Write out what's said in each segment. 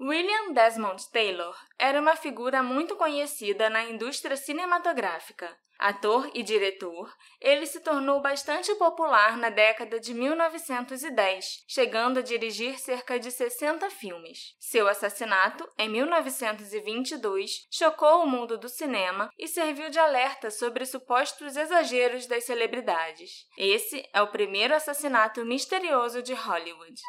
William Desmond Taylor era uma figura muito conhecida na indústria cinematográfica. Ator e diretor, ele se tornou bastante popular na década de 1910, chegando a dirigir cerca de 60 filmes. Seu assassinato, em 1922, chocou o mundo do cinema e serviu de alerta sobre supostos exageros das celebridades. Esse é o primeiro assassinato misterioso de Hollywood.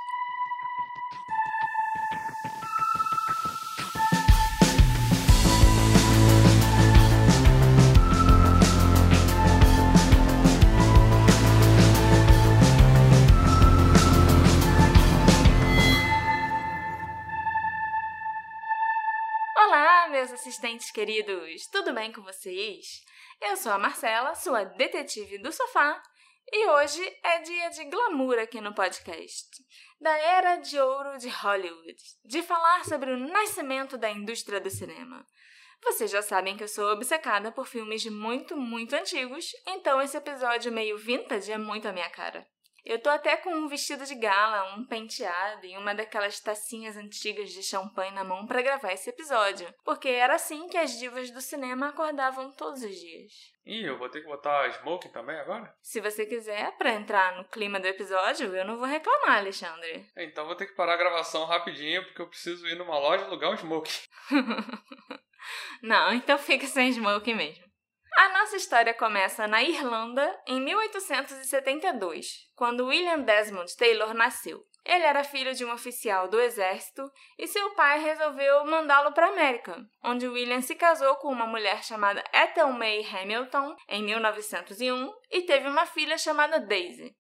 Meus assistentes queridos! Tudo bem com vocês? Eu sou a Marcela, sua detetive do sofá, e hoje é dia de glamour aqui no podcast. Da era de ouro de Hollywood, de falar sobre o nascimento da indústria do cinema. Vocês já sabem que eu sou obcecada por filmes muito, muito antigos, então esse episódio meio vintage é muito a minha cara. Eu tô até com um vestido de gala, um penteado e uma daquelas tacinhas antigas de champanhe na mão para gravar esse episódio, porque era assim que as divas do cinema acordavam todos os dias. Ih, eu vou ter que botar smoking também agora? Se você quiser, para entrar no clima do episódio, eu não vou reclamar, Alexandre. Então vou ter que parar a gravação rapidinho, porque eu preciso ir numa loja alugar um smoking. não, então fica sem smoking mesmo. A nossa história começa na Irlanda em 1872, quando William Desmond Taylor nasceu. Ele era filho de um oficial do exército e seu pai resolveu mandá-lo para a América, onde William se casou com uma mulher chamada Ethel May Hamilton em 1901 e teve uma filha chamada Daisy.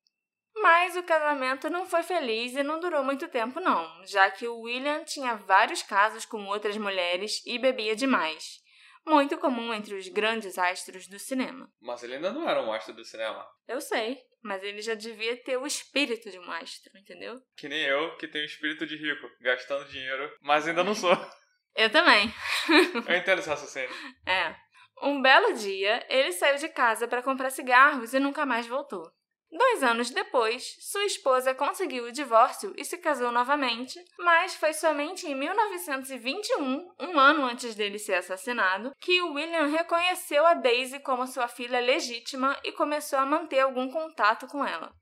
Mas o casamento não foi feliz e não durou muito tempo, não, já que o William tinha vários casos com outras mulheres e bebia demais muito comum entre os grandes astros do cinema. Mas ele ainda não era um astro do cinema. Eu sei, mas ele já devia ter o espírito de um astro, entendeu? Que nem eu, que tenho o espírito de rico, gastando dinheiro, mas ainda não sou. Eu também. eu entendo esse raciocínio. É. Um belo dia, ele saiu de casa para comprar cigarros e nunca mais voltou. Dois anos depois, sua esposa conseguiu o divórcio e se casou novamente, mas foi somente em 1921, um ano antes dele ser assassinado, que William reconheceu a Daisy como sua filha legítima e começou a manter algum contato com ela.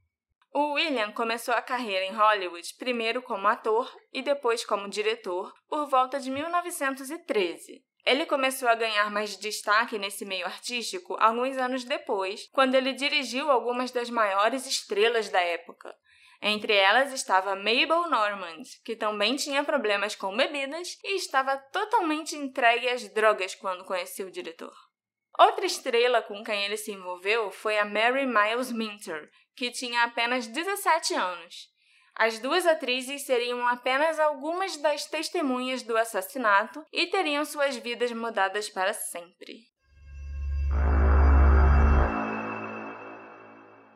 O William começou a carreira em Hollywood primeiro como ator e depois como diretor por volta de 1913. Ele começou a ganhar mais destaque nesse meio artístico alguns anos depois, quando ele dirigiu algumas das maiores estrelas da época. Entre elas estava Mabel Normand, que também tinha problemas com bebidas e estava totalmente entregue às drogas quando conheceu o diretor. Outra estrela com quem ele se envolveu foi a Mary Miles Minter, que tinha apenas 17 anos. As duas atrizes seriam apenas algumas das testemunhas do assassinato e teriam suas vidas mudadas para sempre.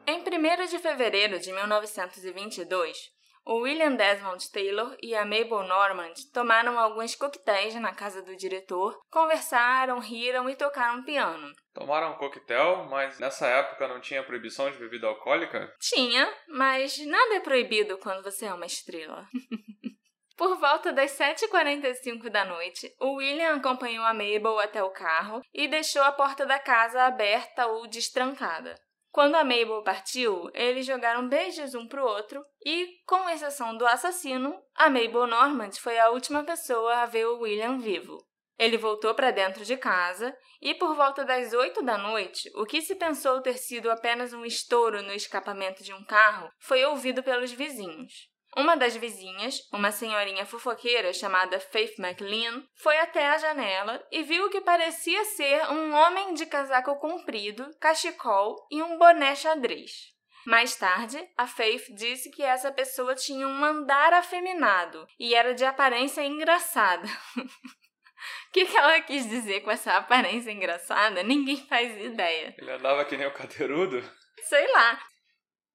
Em 1 de fevereiro de 1922, o William Desmond Taylor e a Mabel Normand tomaram alguns coquetéis na casa do diretor, conversaram, riram e tocaram piano. Tomaram um coquetel, mas nessa época não tinha proibição de bebida alcoólica? Tinha, mas nada é proibido quando você é uma estrela. Por volta das 7h45 da noite, o William acompanhou a Mabel até o carro e deixou a porta da casa aberta ou destrancada. Quando a Mabel partiu, eles jogaram beijos um pro outro e, com exceção do assassino, a Mabel Normand foi a última pessoa a ver o William vivo. Ele voltou para dentro de casa e, por volta das oito da noite, o que se pensou ter sido apenas um estouro no escapamento de um carro foi ouvido pelos vizinhos. Uma das vizinhas, uma senhorinha fofoqueira chamada Faith McLean, foi até a janela e viu o que parecia ser um homem de casaco comprido, cachecol e um boné xadrez. Mais tarde, a Faith disse que essa pessoa tinha um andar afeminado e era de aparência engraçada. O que, que ela quis dizer com essa aparência engraçada? Ninguém faz ideia. Ele andava que nem o cadeirudo? Sei lá.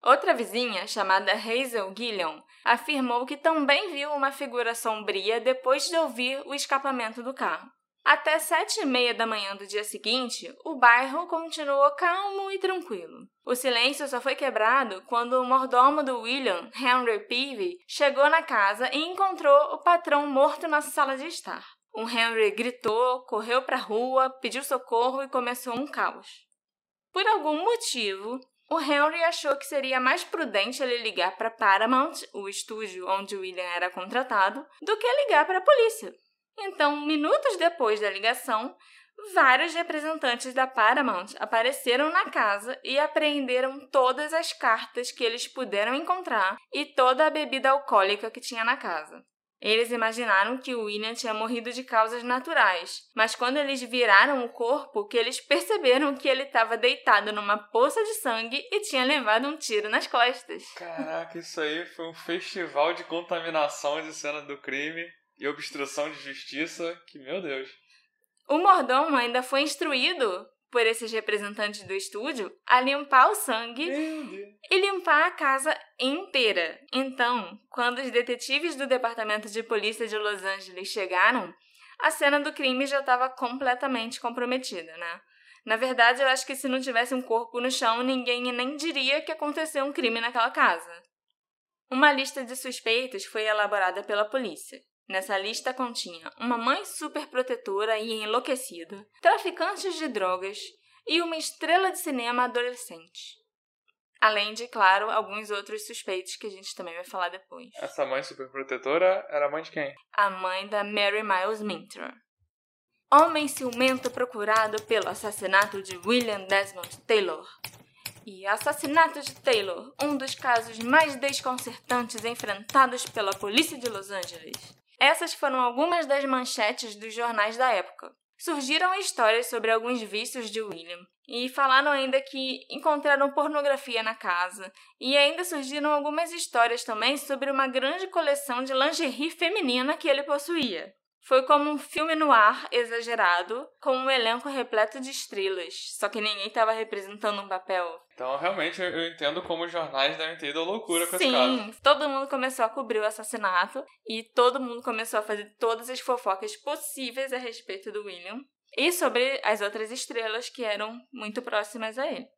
Outra vizinha, chamada Hazel Gilliam, afirmou que também viu uma figura sombria depois de ouvir o escapamento do carro. Até sete e meia da manhã do dia seguinte, o bairro continuou calmo e tranquilo. O silêncio só foi quebrado quando o mordomo do William, Henry Peavy, chegou na casa e encontrou o patrão morto na sala de estar. O Henry gritou, correu para a rua, pediu socorro e começou um caos. Por algum motivo, o Henry achou que seria mais prudente ele ligar para Paramount, o estúdio onde William era contratado, do que ligar para a polícia. Então, minutos depois da ligação, vários representantes da Paramount apareceram na casa e apreenderam todas as cartas que eles puderam encontrar e toda a bebida alcoólica que tinha na casa. Eles imaginaram que o William tinha morrido de causas naturais, mas quando eles viraram o corpo, que eles perceberam que ele estava deitado numa poça de sangue e tinha levado um tiro nas costas. Caraca, isso aí foi um festival de contaminação de cena do crime e obstrução de justiça, que meu Deus. O mordomo ainda foi instruído por esses representantes do estúdio a limpar o sangue e limpar a casa inteira. Então, quando os detetives do Departamento de Polícia de Los Angeles chegaram, a cena do crime já estava completamente comprometida, né? Na verdade, eu acho que se não tivesse um corpo no chão, ninguém nem diria que aconteceu um crime naquela casa. Uma lista de suspeitos foi elaborada pela polícia. Nessa lista continha uma mãe superprotetora e enlouquecida, traficantes de drogas e uma estrela de cinema adolescente. Além de, claro, alguns outros suspeitos que a gente também vai falar depois. Essa mãe superprotetora era a mãe de quem? A mãe da Mary Miles Minter. Homem ciumento procurado pelo assassinato de William Desmond Taylor. E assassinato de Taylor, um dos casos mais desconcertantes enfrentados pela polícia de Los Angeles. Essas foram algumas das manchetes dos jornais da época. Surgiram histórias sobre alguns vícios de William, e falaram ainda que encontraram pornografia na casa, e ainda surgiram algumas histórias também sobre uma grande coleção de lingerie feminina que ele possuía. Foi como um filme no ar exagerado, com um elenco repleto de estrelas, só que ninguém estava representando um papel. Então, realmente, eu entendo como os jornais devem ter ido à loucura com Sim, esse caso. Sim, todo mundo começou a cobrir o assassinato e todo mundo começou a fazer todas as fofocas possíveis a respeito do William e sobre as outras estrelas que eram muito próximas a ele.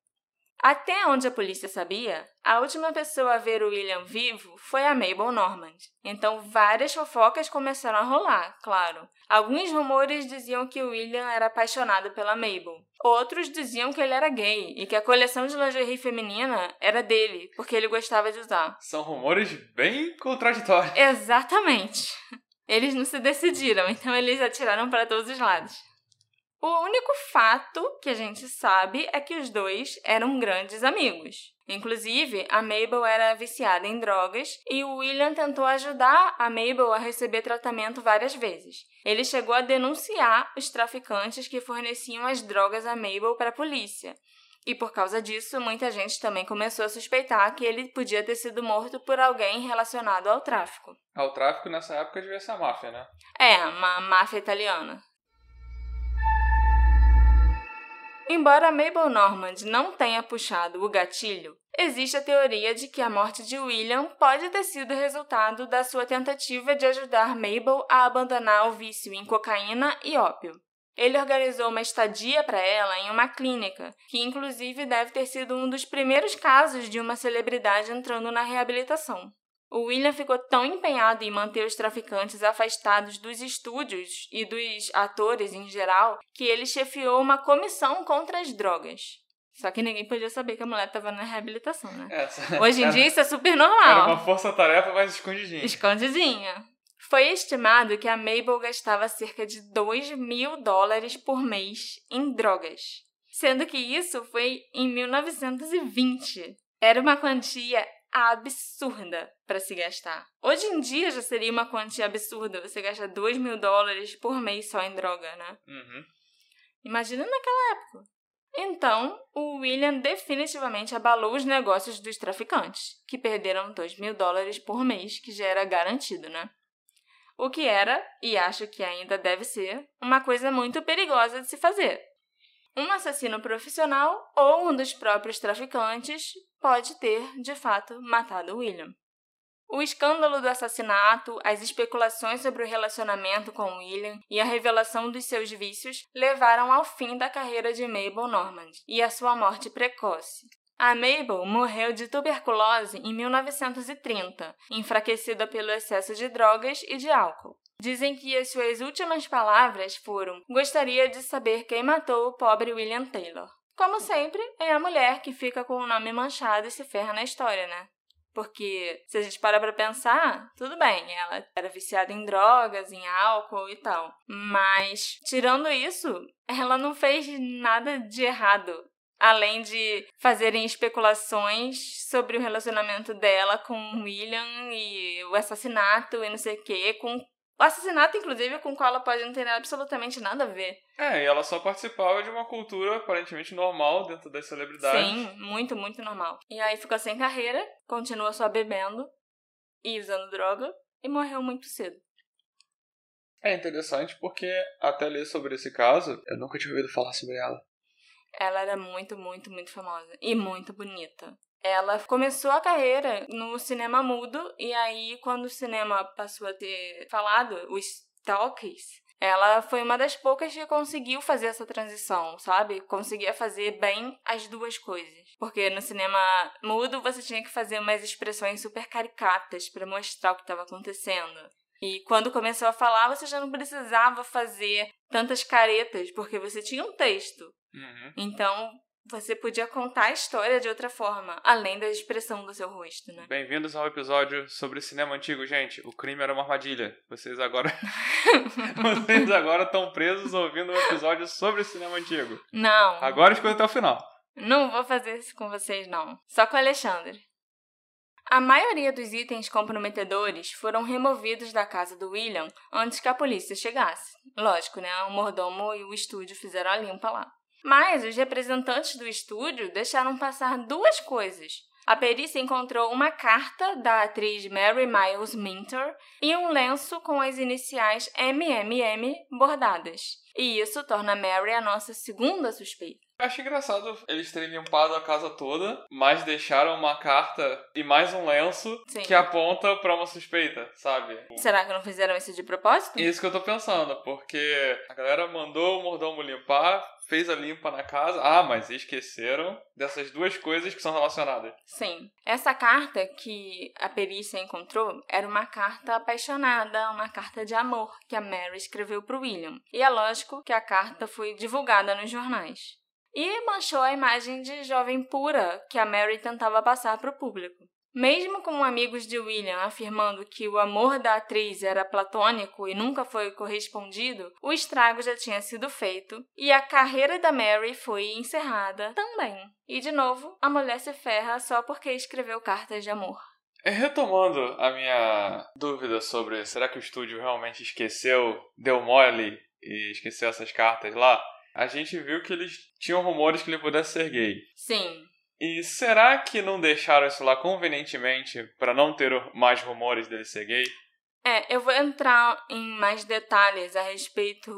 Até onde a polícia sabia, a última pessoa a ver o William vivo foi a Mabel Normand. Então várias fofocas começaram a rolar, claro. Alguns rumores diziam que o William era apaixonado pela Mabel. Outros diziam que ele era gay e que a coleção de lingerie feminina era dele, porque ele gostava de usar. São rumores bem contraditórios. Exatamente. Eles não se decidiram, então eles atiraram para todos os lados. O único fato que a gente sabe é que os dois eram grandes amigos. Inclusive, a Mabel era viciada em drogas e o William tentou ajudar a Mabel a receber tratamento várias vezes. Ele chegou a denunciar os traficantes que forneciam as drogas a Mabel para a polícia. E por causa disso, muita gente também começou a suspeitar que ele podia ter sido morto por alguém relacionado ao tráfico. Ao tráfico nessa época devia ser a máfia, né? É, uma máfia italiana. Embora Mabel Normand não tenha puxado o gatilho, existe a teoria de que a morte de William pode ter sido resultado da sua tentativa de ajudar Mabel a abandonar o vício em cocaína e ópio. Ele organizou uma estadia para ela em uma clínica, que inclusive deve ter sido um dos primeiros casos de uma celebridade entrando na reabilitação. O William ficou tão empenhado em manter os traficantes afastados dos estúdios e dos atores em geral que ele chefiou uma comissão contra as drogas. Só que ninguém podia saber que a mulher estava na reabilitação, né? Essa, Hoje em era, dia isso é super normal. Era uma força-tarefa, mas escondidinha. Escondidinha. Foi estimado que a Mabel gastava cerca de 2 mil dólares por mês em drogas. Sendo que isso foi em 1920. Era uma quantia absurda para se gastar. Hoje em dia já seria uma quantia absurda você gastar 2 mil dólares por mês só em droga, né? Uhum. Imagina naquela época. Então, o William definitivamente abalou os negócios dos traficantes, que perderam 2 mil dólares por mês, que já era garantido, né? O que era, e acho que ainda deve ser, uma coisa muito perigosa de se fazer. Um assassino profissional ou um dos próprios traficantes pode ter, de fato, matado William. O escândalo do assassinato, as especulações sobre o relacionamento com William e a revelação dos seus vícios levaram ao fim da carreira de Mabel Normand e à sua morte precoce. A Mabel morreu de tuberculose em 1930, enfraquecida pelo excesso de drogas e de álcool. Dizem que as suas últimas palavras foram: Gostaria de saber quem matou o pobre William Taylor. Como sempre, é a mulher que fica com o nome manchado e se ferra na história, né? Porque se a gente para pra pensar, tudo bem, ela era viciada em drogas, em álcool e tal. Mas, tirando isso, ela não fez nada de errado. Além de fazerem especulações sobre o relacionamento dela com William e o assassinato e não sei o quê, com o assassinato, inclusive, com o qual ela pode não ter absolutamente nada a ver. É, e ela só participava de uma cultura aparentemente normal dentro das celebridades. Sim, muito, muito normal. E aí ficou sem carreira, continua só bebendo e usando droga e morreu muito cedo. É interessante porque até ler sobre esse caso, eu nunca tinha ouvido falar sobre ela. Ela era muito, muito, muito famosa e muito bonita. Ela começou a carreira no cinema mudo e aí quando o cinema passou a ter falado, os talkies, ela foi uma das poucas que conseguiu fazer essa transição, sabe? Conseguia fazer bem as duas coisas. Porque no cinema mudo você tinha que fazer umas expressões super caricatas para mostrar o que estava acontecendo. E quando começou a falar, você já não precisava fazer tantas caretas, porque você tinha um texto. Uhum. Então, você podia contar a história de outra forma, além da expressão do seu rosto, né? Bem-vindos ao episódio sobre cinema antigo, gente. O crime era uma armadilha. Vocês agora. Vocês agora estão presos ouvindo um episódio sobre cinema antigo. Não. Agora escuta até o final. Não vou fazer isso com vocês, não. Só com o Alexandre. A maioria dos itens comprometedores foram removidos da casa do William antes que a polícia chegasse. Lógico, né? O mordomo e o estúdio fizeram a limpa lá. Mas os representantes do estúdio deixaram passar duas coisas. A perícia encontrou uma carta da atriz Mary Miles Minter e um lenço com as iniciais MMM bordadas. E isso torna Mary a nossa segunda suspeita. Acho engraçado eles terem limpado a casa toda, mas deixaram uma carta e mais um lenço Sim. que aponta pra uma suspeita, sabe? Será que não fizeram isso de propósito? Isso que eu tô pensando, porque a galera mandou o mordomo limpar, fez a limpa na casa. Ah, mas esqueceram dessas duas coisas que são relacionadas. Sim. Essa carta que a perícia encontrou era uma carta apaixonada, uma carta de amor que a Mary escreveu para o William. E é lógico que a carta foi divulgada nos jornais. E manchou a imagem de jovem pura que a Mary tentava passar para o público. Mesmo com amigos de William afirmando que o amor da atriz era platônico e nunca foi correspondido, o estrago já tinha sido feito e a carreira da Mary foi encerrada também. E de novo, a mulher se ferra só porque escreveu cartas de amor. É, Retomando a minha dúvida sobre será que o estúdio realmente esqueceu, deu mole e esqueceu essas cartas lá, a gente viu que eles tinham rumores que ele pudesse ser gay. Sim, E será que não deixaram isso lá convenientemente pra não ter mais rumores dele ser gay? É, eu vou entrar em mais detalhes a respeito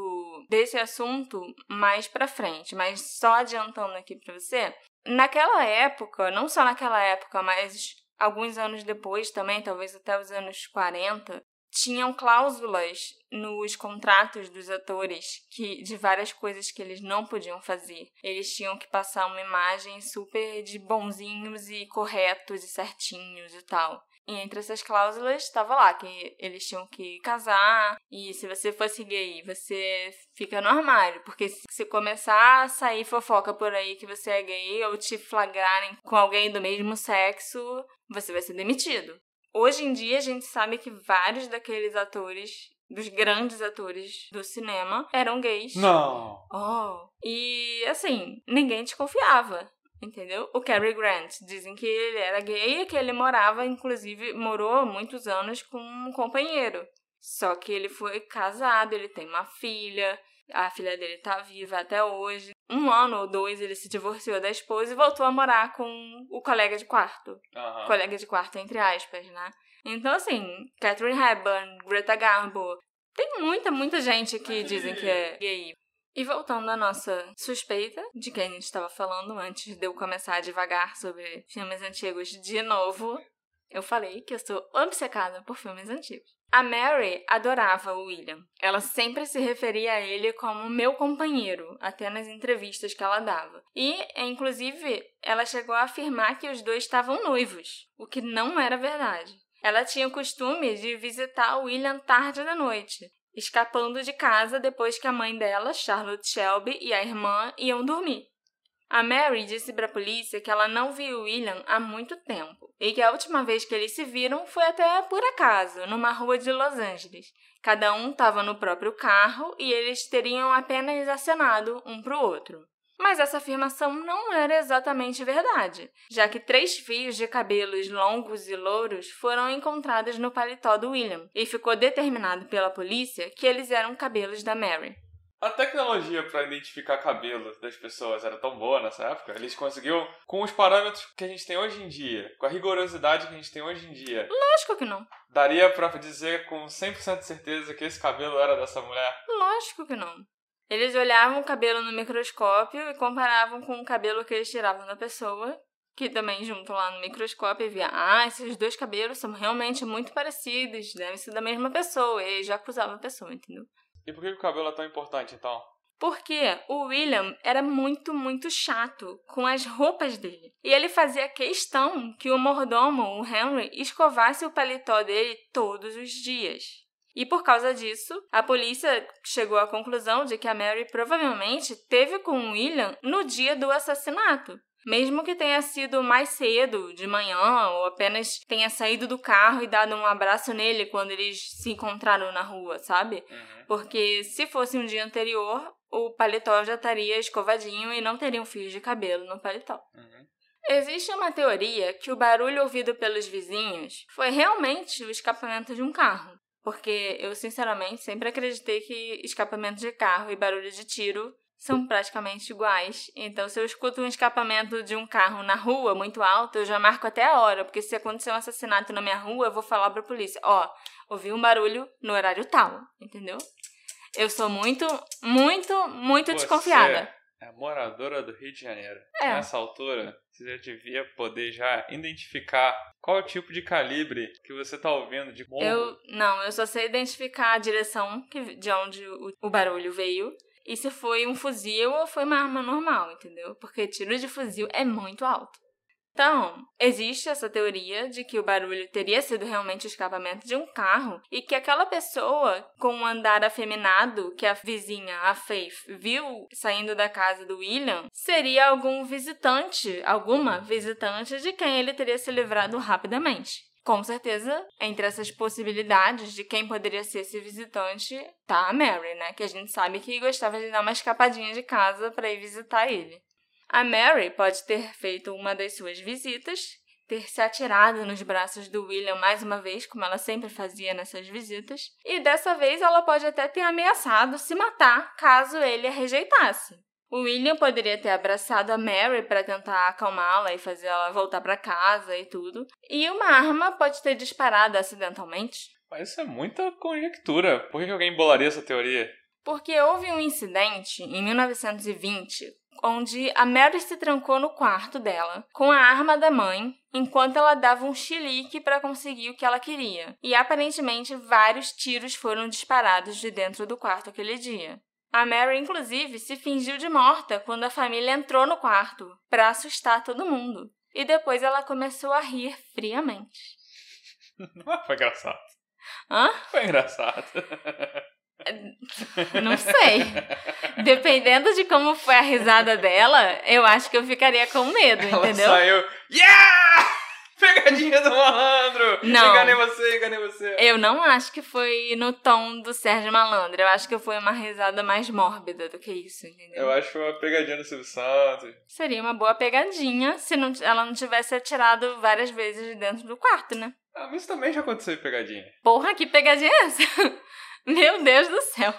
desse assunto mais pra frente, mas só adiantando aqui pra você. Naquela época, não só naquela época, mas alguns anos depois também, talvez até os anos 40, tinham cláusulas nos contratos dos atores que de várias coisas que eles não podiam fazer. Eles tinham que passar uma imagem super de bonzinhos e corretos e certinhos e tal. E entre essas cláusulas estava lá que eles tinham que casar e se você fosse gay, você fica no armário, porque se começar a sair fofoca por aí que você é gay ou te flagrarem com alguém do mesmo sexo, você vai ser demitido. Hoje em dia a gente sabe que vários daqueles atores, dos grandes atores do cinema, eram gays. Não. Oh. E assim, ninguém desconfiava. Entendeu? O Cary Grant. Dizem que ele era gay e que ele morava, inclusive, morou muitos anos com um companheiro. Só que ele foi casado, ele tem uma filha, a filha dele tá viva até hoje. Um ano ou dois ele se divorciou da esposa e voltou a morar com o colega de quarto. Aham. Colega de quarto, entre aspas, né? Então, assim, Catherine Hepburn, Greta Garbo, tem muita, muita gente que dizem que é gay. E voltando à nossa suspeita de quem a gente estava falando antes de eu começar a devagar sobre filmes antigos de novo, Eu falei que eu sou obcecada por filmes antigos. A Mary adorava o William. Ela sempre se referia a ele como meu companheiro, até nas entrevistas que ela dava. E, inclusive, ela chegou a afirmar que os dois estavam noivos, o que não era verdade. Ela tinha o costume de visitar o William tarde da noite, escapando de casa depois que a mãe dela, Charlotte Shelby, e a irmã iam dormir. A Mary disse para a polícia que ela não viu William há muito tempo e que a última vez que eles se viram foi até por acaso, numa rua de Los Angeles. Cada um estava no próprio carro e eles teriam apenas acenado um para o outro. Mas essa afirmação não era exatamente verdade, já que três fios de cabelos longos e louros foram encontrados no paletó do William e ficou determinado pela polícia que eles eram cabelos da Mary. A tecnologia para identificar cabelo das pessoas era tão boa nessa época? Eles conseguiam, com os parâmetros que a gente tem hoje em dia, com a rigorosidade que a gente tem hoje em dia. Lógico que não. Daria para dizer com 100% de certeza que esse cabelo era dessa mulher? Lógico que não. Eles olhavam o cabelo no microscópio e comparavam com o cabelo que eles tiravam da pessoa, que também junto lá no microscópio e via, ah, esses dois cabelos são realmente muito parecidos, devem ser da mesma pessoa, e já acusava a pessoa, entendeu? E por que o cabelo é tão importante então? Porque o William era muito, muito chato com as roupas dele. E ele fazia questão que o mordomo, o Henry, escovasse o paletó dele todos os dias. E por causa disso, a polícia chegou à conclusão de que a Mary provavelmente teve com o William no dia do assassinato. Mesmo que tenha sido mais cedo, de manhã, ou apenas tenha saído do carro e dado um abraço nele quando eles se encontraram na rua, sabe? Uhum. Porque se fosse um dia anterior, o paletó já estaria escovadinho e não teriam fios de cabelo no paletó. Uhum. Existe uma teoria que o barulho ouvido pelos vizinhos foi realmente o escapamento de um carro. Porque eu, sinceramente, sempre acreditei que escapamento de carro e barulho de tiro são praticamente iguais. Então, se eu escuto um escapamento de um carro na rua muito alto, eu já marco até a hora. Porque se acontecer um assassinato na minha rua, eu vou falar pra polícia: ó, ouvi um barulho no horário tal, entendeu? Eu sou muito, muito, muito Você desconfiada. É moradora do Rio de Janeiro. É. Nessa altura, você já devia poder já identificar qual é o tipo de calibre que você tá ouvindo de morro. Eu não, eu só sei identificar a direção que, de onde o, o barulho veio e se foi um fuzil ou foi uma arma normal, entendeu? Porque tiro de fuzil é muito alto. Então, existe essa teoria de que o barulho teria sido realmente o escapamento de um carro e que aquela pessoa com um andar afeminado que a vizinha, a Faith, viu saindo da casa do William seria algum visitante, alguma visitante de quem ele teria se livrado rapidamente. Com certeza, entre essas possibilidades de quem poderia ser esse visitante, tá a Mary, né? Que a gente sabe que gostava de dar uma escapadinha de casa para ir visitar ele. A Mary pode ter feito uma das suas visitas, ter se atirado nos braços do William mais uma vez, como ela sempre fazia nessas visitas, e dessa vez ela pode até ter ameaçado se matar caso ele a rejeitasse. O William poderia ter abraçado a Mary para tentar acalmá-la e fazer ela voltar para casa e tudo, e uma arma pode ter disparado acidentalmente. Mas isso é muita conjectura. Por que alguém bolaria essa teoria? Porque houve um incidente em 1920 onde a Mary se trancou no quarto dela com a arma da mãe enquanto ela dava um chilique para conseguir o que ela queria. E aparentemente vários tiros foram disparados de dentro do quarto aquele dia. A Mary, inclusive, se fingiu de morta quando a família entrou no quarto para assustar todo mundo. E depois ela começou a rir friamente. Foi engraçado. Hã? Foi engraçado. Não sei. Dependendo de como foi a risada dela, eu acho que eu ficaria com medo, Ela entendeu? saiu. Yeah! Pegadinha do malandro! Não. Enganei você, enganei você. Eu não acho que foi no tom do Sérgio Malandro. Eu acho que foi uma risada mais mórbida do que isso, entendeu? Eu acho que foi uma pegadinha do Silvio Santos. Seria uma boa pegadinha se não- ela não tivesse atirado várias vezes dentro do quarto, né? Ah, mas isso também já aconteceu em pegadinha. Porra, que pegadinha é essa? Meu Deus do céu.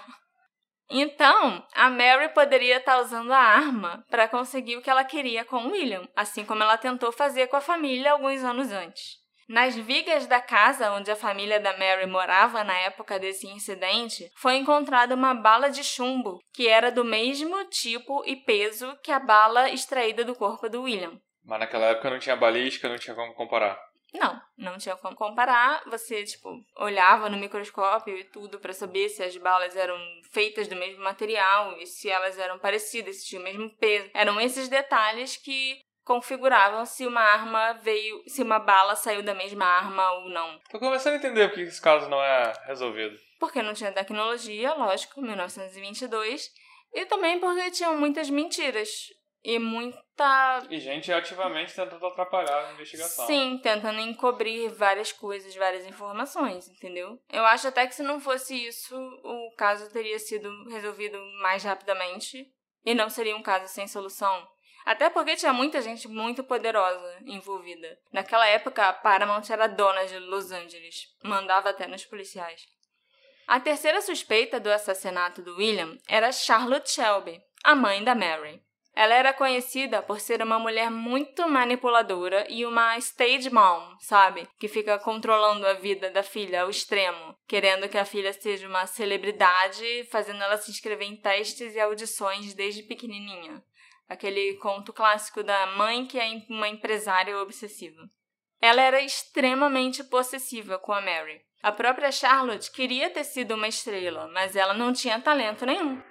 Então, a Mary poderia estar usando a arma para conseguir o que ela queria com William, assim como ela tentou fazer com a família alguns anos antes. Nas vigas da casa onde a família da Mary morava na época desse incidente, foi encontrada uma bala de chumbo, que era do mesmo tipo e peso que a bala extraída do corpo do William. Mas naquela época não tinha balística, não tinha como comparar. Não, não tinha como comparar. Você, tipo, olhava no microscópio e tudo para saber se as balas eram feitas do mesmo material e se elas eram parecidas, se tinham o mesmo peso. Eram esses detalhes que configuravam se uma arma veio, se uma bala saiu da mesma arma ou não. Tô começando a entender por que esse caso não é resolvido. Porque não tinha tecnologia, lógico, 1922, e também porque tinham muitas mentiras e muita. E gente ativamente tentando atrapalhar a investigação. Sim, tentando encobrir várias coisas, várias informações, entendeu? Eu acho até que se não fosse isso, o caso teria sido resolvido mais rapidamente e não seria um caso sem solução. Até porque tinha muita gente muito poderosa envolvida. Naquela época, a Paramount era dona de Los Angeles, mandava até nos policiais. A terceira suspeita do assassinato do William era Charlotte Shelby, a mãe da Mary. Ela era conhecida por ser uma mulher muito manipuladora e uma stage mom, sabe? Que fica controlando a vida da filha ao extremo, querendo que a filha seja uma celebridade, fazendo ela se inscrever em testes e audições desde pequenininha. Aquele conto clássico da mãe que é uma empresária obsessiva. Ela era extremamente possessiva com a Mary. A própria Charlotte queria ter sido uma estrela, mas ela não tinha talento nenhum.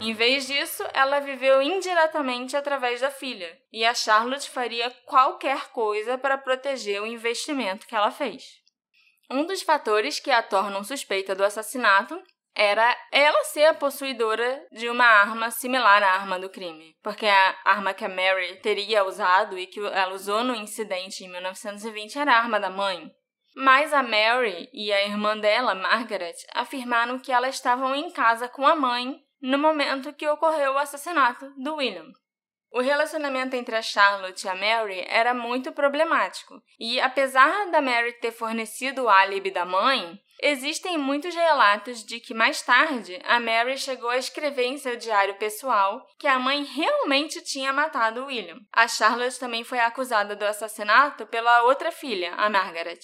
Em vez disso, ela viveu indiretamente através da filha, e a Charlotte faria qualquer coisa para proteger o investimento que ela fez. Um dos fatores que a tornam suspeita do assassinato era ela ser a possuidora de uma arma similar à arma do crime, porque a arma que a Mary teria usado e que ela usou no incidente em 1920 era a arma da mãe. Mas a Mary e a irmã dela, Margaret, afirmaram que elas estavam em casa com a mãe no momento que ocorreu o assassinato do William. O relacionamento entre a Charlotte e a Mary era muito problemático, e apesar da Mary ter fornecido o álibi da mãe, existem muitos relatos de que mais tarde a Mary chegou a escrever em seu diário pessoal que a mãe realmente tinha matado William. A Charlotte também foi acusada do assassinato pela outra filha, a Margaret.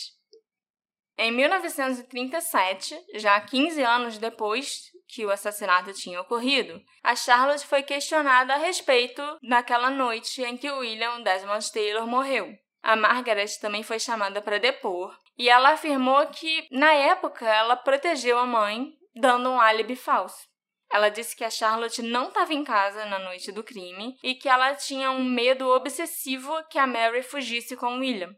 Em 1937, já 15 anos depois que o assassinato tinha ocorrido, a Charlotte foi questionada a respeito daquela noite em que William Desmond Taylor morreu. A Margaret também foi chamada para depor e ela afirmou que, na época, ela protegeu a mãe, dando um álibi falso. Ela disse que a Charlotte não estava em casa na noite do crime e que ela tinha um medo obsessivo que a Mary fugisse com William.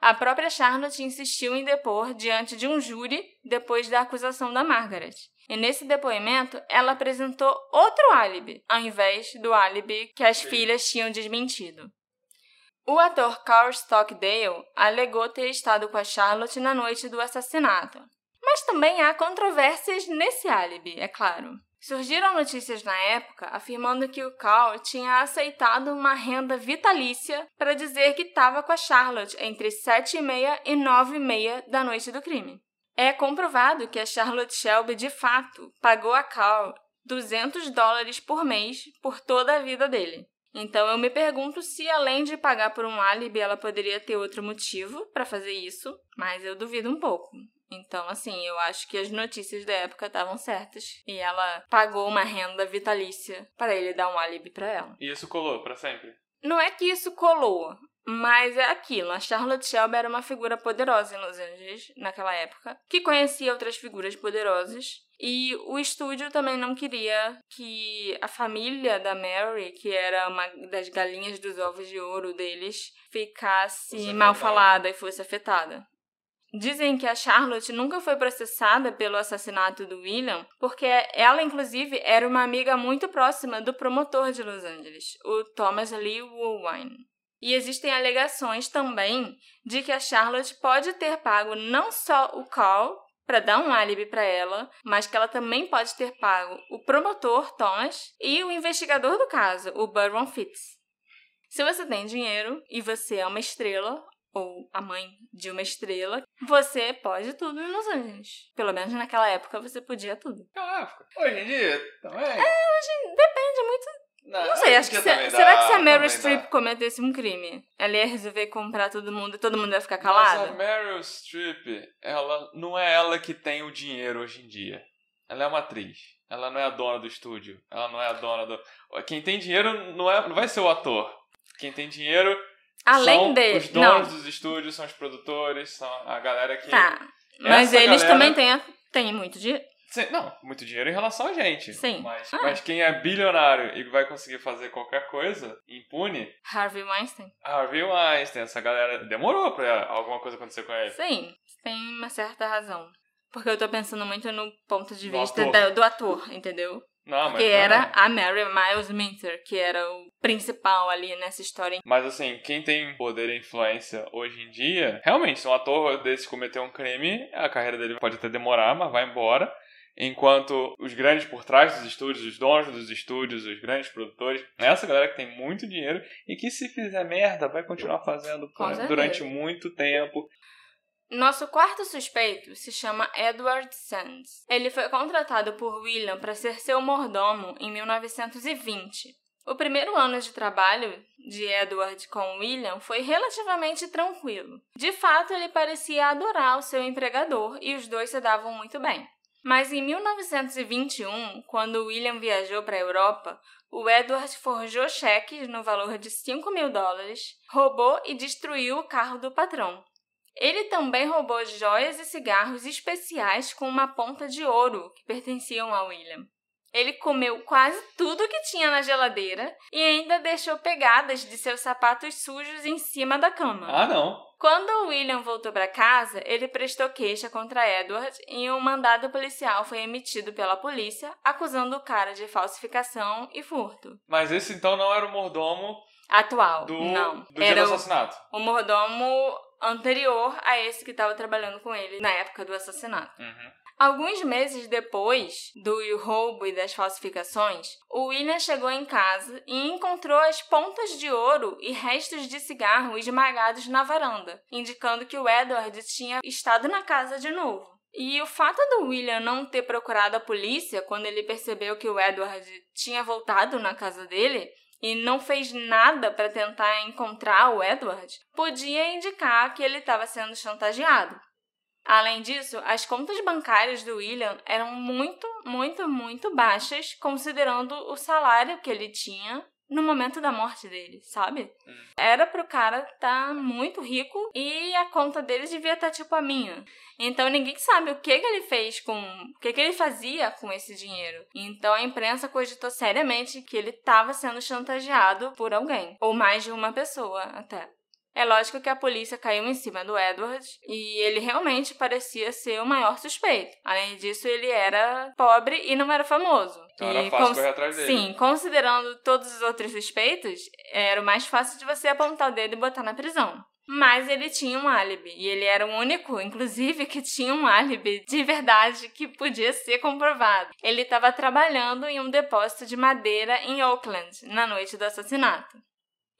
A própria Charlotte insistiu em depor diante de um júri depois da acusação da Margaret. E nesse depoimento, ela apresentou outro álibi, ao invés do álibi que as filhas tinham desmentido. O ator Carl Stockdale alegou ter estado com a Charlotte na noite do assassinato. Mas também há controvérsias nesse álibi, é claro. Surgiram notícias na época afirmando que o Carl tinha aceitado uma renda vitalícia para dizer que estava com a Charlotte entre sete e meia e nove e meia da noite do crime. É comprovado que a Charlotte Shelby de fato pagou a Carl 200 dólares por mês por toda a vida dele. Então eu me pergunto se, além de pagar por um álibi, ela poderia ter outro motivo para fazer isso, mas eu duvido um pouco. Então, assim, eu acho que as notícias da época estavam certas e ela pagou uma renda vitalícia para ele dar um álibi para ela. E isso colou para sempre? Não é que isso colou, mas é aquilo, a Charlotte Shelby era uma figura poderosa em Los Angeles naquela época, que conhecia outras figuras poderosas, e o estúdio também não queria que a família da Mary, que era uma das galinhas dos ovos de ouro deles, ficasse mal falada e fosse afetada. Dizem que a Charlotte nunca foi processada pelo assassinato do William, porque ela, inclusive, era uma amiga muito próxima do promotor de Los Angeles, o Thomas Lee Woolwine. E existem alegações também de que a Charlotte pode ter pago não só o Carl para dar um álibi para ela, mas que ela também pode ter pago o promotor Thomas e o investigador do caso, o Byron Fitz. Se você tem dinheiro e você é uma estrela, ou a mãe de uma estrela, você pode tudo em Los Angeles. Pelo menos naquela época você podia tudo. Ah, hoje em dia também. É, hoje depende muito não, não sei, acho que se, dá, será que se a Meryl Streep cometesse um crime, ela ia resolver comprar todo mundo e todo mundo ia ficar calado? Mas a Meryl Streep, ela não é ela que tem o dinheiro hoje em dia. Ela é uma atriz. Ela não é a dona do estúdio. Ela não é a dona do. Quem tem dinheiro não, é, não vai ser o ator. Quem tem dinheiro Além são dele. os donos Não. dos estúdios, são os produtores, são a galera que. Tá. Mas Essa eles galera- também têm, têm muito dinheiro. Sim, não, muito dinheiro em relação a gente. Sim. Mas, Ah. mas quem é bilionário e vai conseguir fazer qualquer coisa impune, Harvey Weinstein. Harvey Weinstein, essa galera demorou pra alguma coisa acontecer com ele. Sim, tem uma certa razão. Porque eu tô pensando muito no ponto de Do vista ator. da- do ator, entendeu? Não, mas que não. era a Mary Miles Minter, que era o principal ali nessa história. Mas assim, quem tem poder e influência hoje em dia, realmente, se um ator desse cometer um crime, a carreira dele pode até demorar, mas vai embora. Enquanto os grandes por trás dos estúdios, os donos dos estúdios, os grandes produtores, essa galera que tem muito dinheiro e que se fizer merda vai continuar fazendo durante muito tempo. Nosso quarto suspeito se chama Edward Sands. Ele foi contratado por William para ser seu mordomo em 1920. O primeiro ano de trabalho de Edward com William foi relativamente tranquilo. De fato, ele parecia adorar o seu empregador e os dois se davam muito bem. Mas em 1921, quando William viajou para a Europa, o Edward forjou cheques no valor de 5 mil dólares, roubou e destruiu o carro do patrão. Ele também roubou joias e cigarros especiais com uma ponta de ouro que pertenciam a William. Ele comeu quase tudo que tinha na geladeira e ainda deixou pegadas de seus sapatos sujos em cima da cama. Ah, não. Quando o William voltou para casa, ele prestou queixa contra Edward e um mandado policial foi emitido pela polícia acusando o cara de falsificação e furto. Mas esse então não era o mordomo Atual, do, não. do dia Era do o, assassinato. o mordomo anterior a esse que estava trabalhando com ele na época do assassinato. Uhum. Alguns meses depois do roubo e das falsificações, o William chegou em casa e encontrou as pontas de ouro e restos de cigarro esmagados na varanda, indicando que o Edward tinha estado na casa de novo. E o fato do William não ter procurado a polícia quando ele percebeu que o Edward tinha voltado na casa dele e não fez nada para tentar encontrar o Edward, podia indicar que ele estava sendo chantageado. Além disso, as contas bancárias do William eram muito, muito, muito baixas, considerando o salário que ele tinha no momento da morte dele, sabe? Hum. Era pro cara estar muito rico e a conta dele devia estar tipo a minha. Então ninguém sabe o que, que ele fez com. o que, que ele fazia com esse dinheiro. Então a imprensa cogitou seriamente que ele estava sendo chantageado por alguém, ou mais de uma pessoa até. É lógico que a polícia caiu em cima do Edward e ele realmente parecia ser o maior suspeito. Além disso, ele era pobre e não era famoso. Então e era fácil correr atrás dele. Sim, considerando todos os outros suspeitos, era o mais fácil de você apontar o dedo e botar na prisão. Mas ele tinha um álibi, e ele era o único, inclusive, que tinha um álibi de verdade que podia ser comprovado. Ele estava trabalhando em um depósito de madeira em Oakland na noite do assassinato.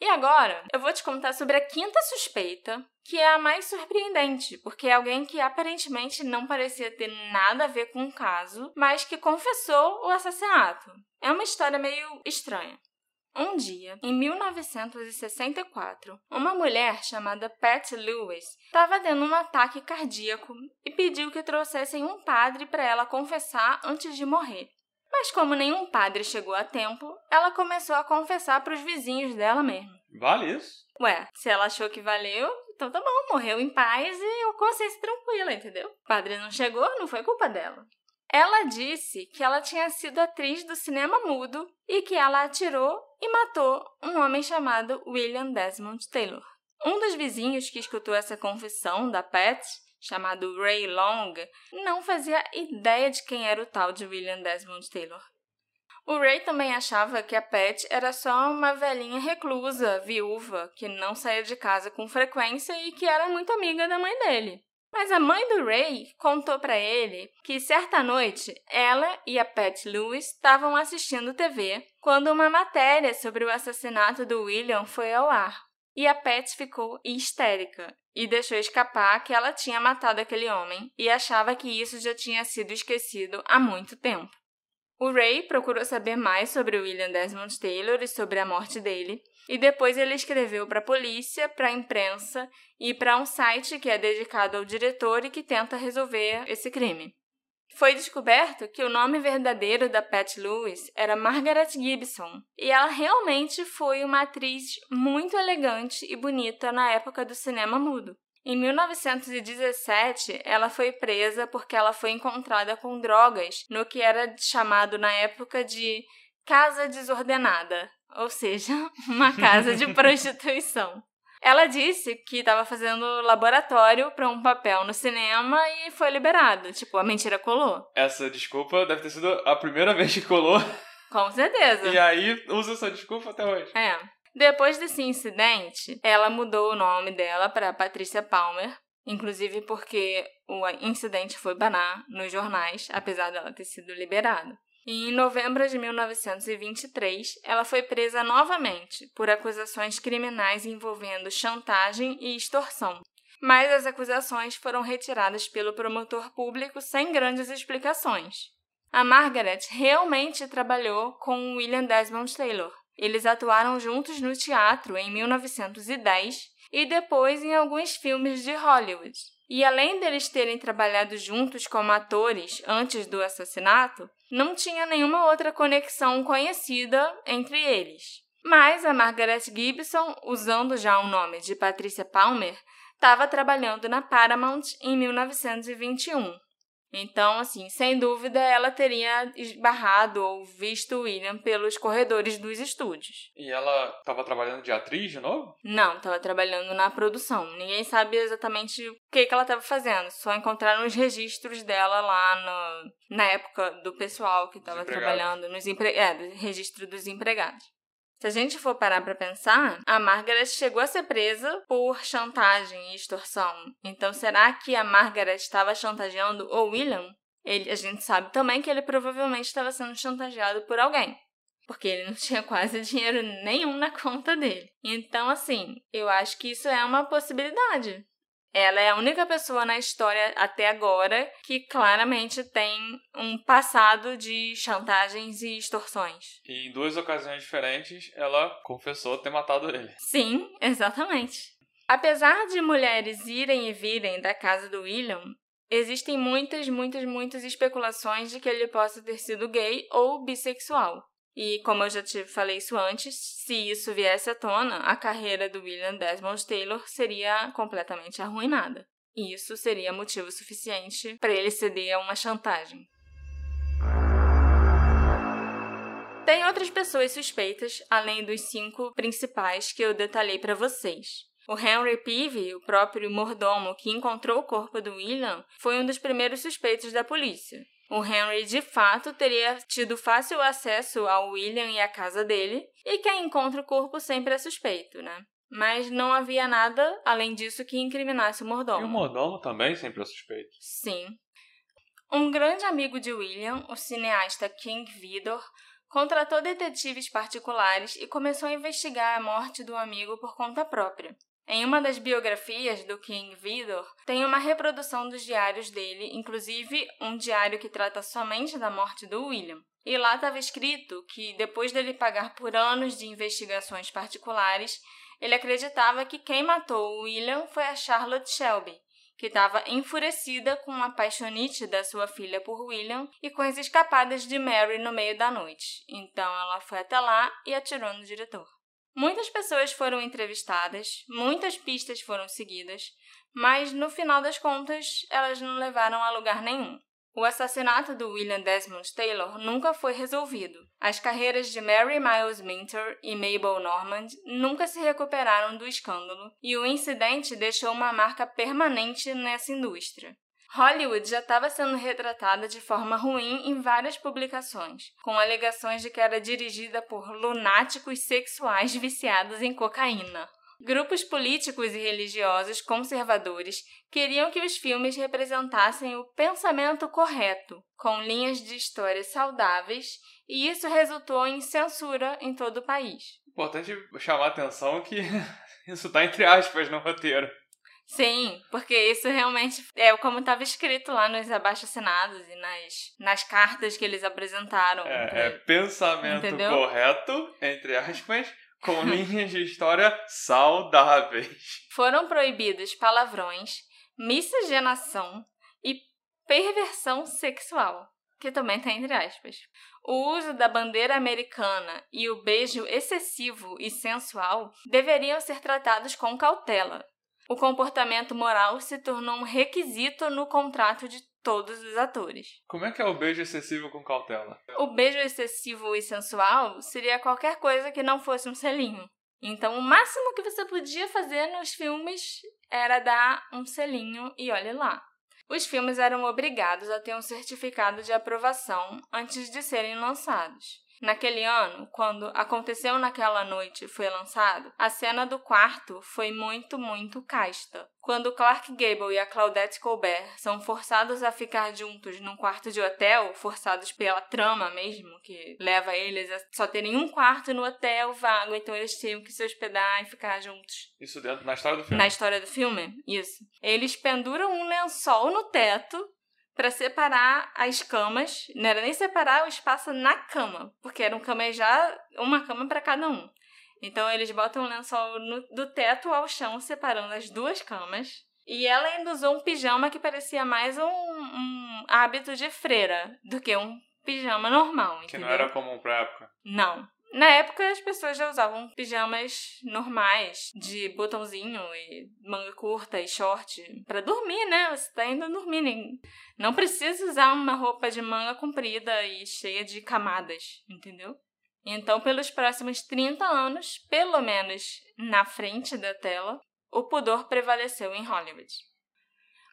E agora, eu vou te contar sobre a quinta suspeita, que é a mais surpreendente, porque é alguém que aparentemente não parecia ter nada a ver com o caso, mas que confessou o assassinato. É uma história meio estranha. Um dia, em 1964, uma mulher chamada Pat Lewis estava tendo um ataque cardíaco e pediu que trouxessem um padre para ela confessar antes de morrer. Mas como nenhum padre chegou a tempo, ela começou a confessar para os vizinhos dela mesmo. Vale isso? Ué, se ela achou que valeu, então tá bom, morreu em paz e eu consciência tranquila, entendeu? O padre não chegou, não foi culpa dela. Ela disse que ela tinha sido atriz do cinema mudo e que ela atirou e matou um homem chamado William Desmond Taylor. Um dos vizinhos que escutou essa confissão da Pat, chamado Ray Long, não fazia ideia de quem era o tal de William Desmond Taylor. O Ray também achava que a Pat era só uma velhinha reclusa, viúva, que não saía de casa com frequência e que era muito amiga da mãe dele. Mas a mãe do Ray contou para ele que certa noite ela e a Pat Lewis estavam assistindo TV quando uma matéria sobre o assassinato do William foi ao ar. E a Pat ficou histérica e deixou escapar que ela tinha matado aquele homem e achava que isso já tinha sido esquecido há muito tempo. O Ray procurou saber mais sobre William Desmond Taylor e sobre a morte dele, e depois ele escreveu para a polícia, para a imprensa e para um site que é dedicado ao diretor e que tenta resolver esse crime. Foi descoberto que o nome verdadeiro da Pat Lewis era Margaret Gibson, e ela realmente foi uma atriz muito elegante e bonita na época do cinema mudo. Em 1917, ela foi presa porque ela foi encontrada com drogas no que era chamado na época de casa desordenada, ou seja, uma casa de prostituição. Ela disse que estava fazendo laboratório para um papel no cinema e foi liberado. Tipo, a mentira colou. Essa desculpa deve ter sido a primeira vez que colou. Com certeza. E aí usa essa desculpa até hoje. É. Depois desse incidente, ela mudou o nome dela para Patrícia Palmer, inclusive porque o incidente foi banar nos jornais, apesar dela ter sido liberada. E em novembro de 1923, ela foi presa novamente por acusações criminais envolvendo chantagem e extorsão. Mas as acusações foram retiradas pelo promotor público sem grandes explicações. A Margaret realmente trabalhou com William Desmond Taylor. Eles atuaram juntos no teatro em 1910 e depois em alguns filmes de Hollywood. E além deles terem trabalhado juntos como atores antes do assassinato, não tinha nenhuma outra conexão conhecida entre eles. Mas a Margaret Gibson, usando já o nome de Patricia Palmer, estava trabalhando na Paramount em 1921. Então, assim, sem dúvida, ela teria esbarrado ou visto William pelos corredores dos estúdios. E ela estava trabalhando de atriz de novo? Não, estava trabalhando na produção. Ninguém sabe exatamente o que, que ela estava fazendo. Só encontraram os registros dela lá no, na época do pessoal que estava trabalhando nos empre... é, do registro dos empregados. Se a gente for parar para pensar, a Margaret chegou a ser presa por chantagem e extorsão. Então, será que a Margaret estava chantageando o William? Ele, a gente sabe também que ele provavelmente estava sendo chantageado por alguém. Porque ele não tinha quase dinheiro nenhum na conta dele. Então, assim, eu acho que isso é uma possibilidade. Ela é a única pessoa na história até agora que claramente tem um passado de chantagens e extorsões. E em duas ocasiões diferentes, ela confessou ter matado ele. Sim, exatamente. Apesar de mulheres irem e virem da casa do William, existem muitas, muitas, muitas especulações de que ele possa ter sido gay ou bissexual. E como eu já te falei isso antes, se isso viesse à tona, a carreira do William Desmond Taylor seria completamente arruinada. E isso seria motivo suficiente para ele ceder a uma chantagem. Tem outras pessoas suspeitas, além dos cinco principais que eu detalhei para vocês. O Henry Peavy, o próprio mordomo que encontrou o corpo do William, foi um dos primeiros suspeitos da polícia. O Henry de fato teria tido fácil acesso ao William e à casa dele, e quem encontra o corpo sempre é suspeito, né? Mas não havia nada além disso que incriminasse o mordomo. E o mordomo também sempre é suspeito. Sim. Um grande amigo de William, o cineasta King Vidor, contratou detetives particulares e começou a investigar a morte do amigo por conta própria. Em uma das biografias do King Vidor, tem uma reprodução dos diários dele, inclusive um diário que trata somente da morte do William. E lá estava escrito que, depois dele pagar por anos de investigações particulares, ele acreditava que quem matou o William foi a Charlotte Shelby, que estava enfurecida com a paixonite da sua filha por William e com as escapadas de Mary no meio da noite. Então ela foi até lá e atirou no diretor. Muitas pessoas foram entrevistadas, muitas pistas foram seguidas, mas no final das contas elas não levaram a lugar nenhum. O assassinato do William Desmond Taylor nunca foi resolvido. As carreiras de Mary Miles Minter e Mabel Normand nunca se recuperaram do escândalo, e o incidente deixou uma marca permanente nessa indústria. Hollywood já estava sendo retratada de forma ruim em várias publicações, com alegações de que era dirigida por lunáticos sexuais viciados em cocaína. Grupos políticos e religiosos conservadores queriam que os filmes representassem o pensamento correto, com linhas de história saudáveis, e isso resultou em censura em todo o país. Importante chamar a atenção que isso está entre aspas no roteiro. Sim, porque isso realmente é como estava escrito lá nos abaixo-assinados e nas, nas cartas que eles apresentaram. É, é pensamento Entendeu? correto, entre aspas, com linhas de história saudáveis. Foram proibidos palavrões, miscigenação e perversão sexual, que também está entre aspas. O uso da bandeira americana e o beijo excessivo e sensual deveriam ser tratados com cautela. O comportamento moral se tornou um requisito no contrato de todos os atores. Como é que é o beijo excessivo com cautela? O beijo excessivo e sensual seria qualquer coisa que não fosse um selinho. Então, o máximo que você podia fazer nos filmes era dar um selinho e olhe lá. Os filmes eram obrigados a ter um certificado de aprovação antes de serem lançados. Naquele ano, quando Aconteceu Naquela Noite foi lançado, a cena do quarto foi muito, muito casta. Quando Clark Gable e a Claudette Colbert são forçados a ficar juntos num quarto de hotel, forçados pela trama mesmo, que leva eles a só terem um quarto no hotel vago, então eles tinham que se hospedar e ficar juntos. Isso dentro na história do filme. Na história do filme, isso. Eles penduram um lençol no teto para separar as camas. Não era nem separar o espaço na cama, porque era um camejar, uma cama para cada um. Então eles botam o lençol no, do teto ao chão, separando as duas camas. E ela ainda usou um pijama que parecia mais um, um hábito de freira do que um pijama normal. Que não era comum pra época. Não. Na época, as pessoas já usavam pijamas normais, de botãozinho e manga curta e short, para dormir, né? Você tá indo dormir. Nem... Não precisa usar uma roupa de manga comprida e cheia de camadas, entendeu? Então, pelos próximos 30 anos, pelo menos na frente da tela, o pudor prevaleceu em Hollywood.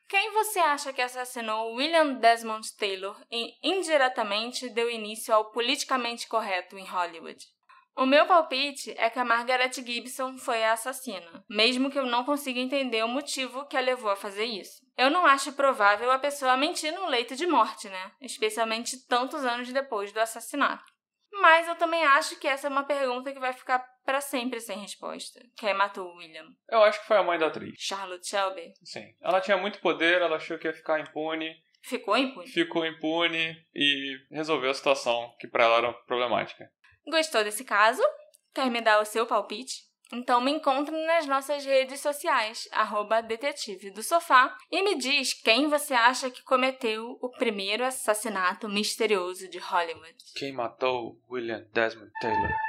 Quem você acha que assassinou William Desmond Taylor e indiretamente deu início ao politicamente correto em Hollywood? O meu palpite é que a Margaret Gibson foi a assassina, mesmo que eu não consiga entender o motivo que a levou a fazer isso. Eu não acho provável a pessoa mentir no leito de morte, né? Especialmente tantos anos depois do assassinato. Mas eu também acho que essa é uma pergunta que vai ficar para sempre sem resposta. Quem matou o William? Eu acho que foi a mãe da atriz. Charlotte Shelby? Sim. Ela tinha muito poder, ela achou que ia ficar impune. Ficou impune? Ficou impune e resolveu a situação que para ela era problemática. Gostou desse caso? Quer me dar o seu palpite? Então me encontre nas nossas redes sociais, arroba detetive do sofá, e me diz quem você acha que cometeu o primeiro assassinato misterioso de Hollywood. Quem matou William Desmond Taylor?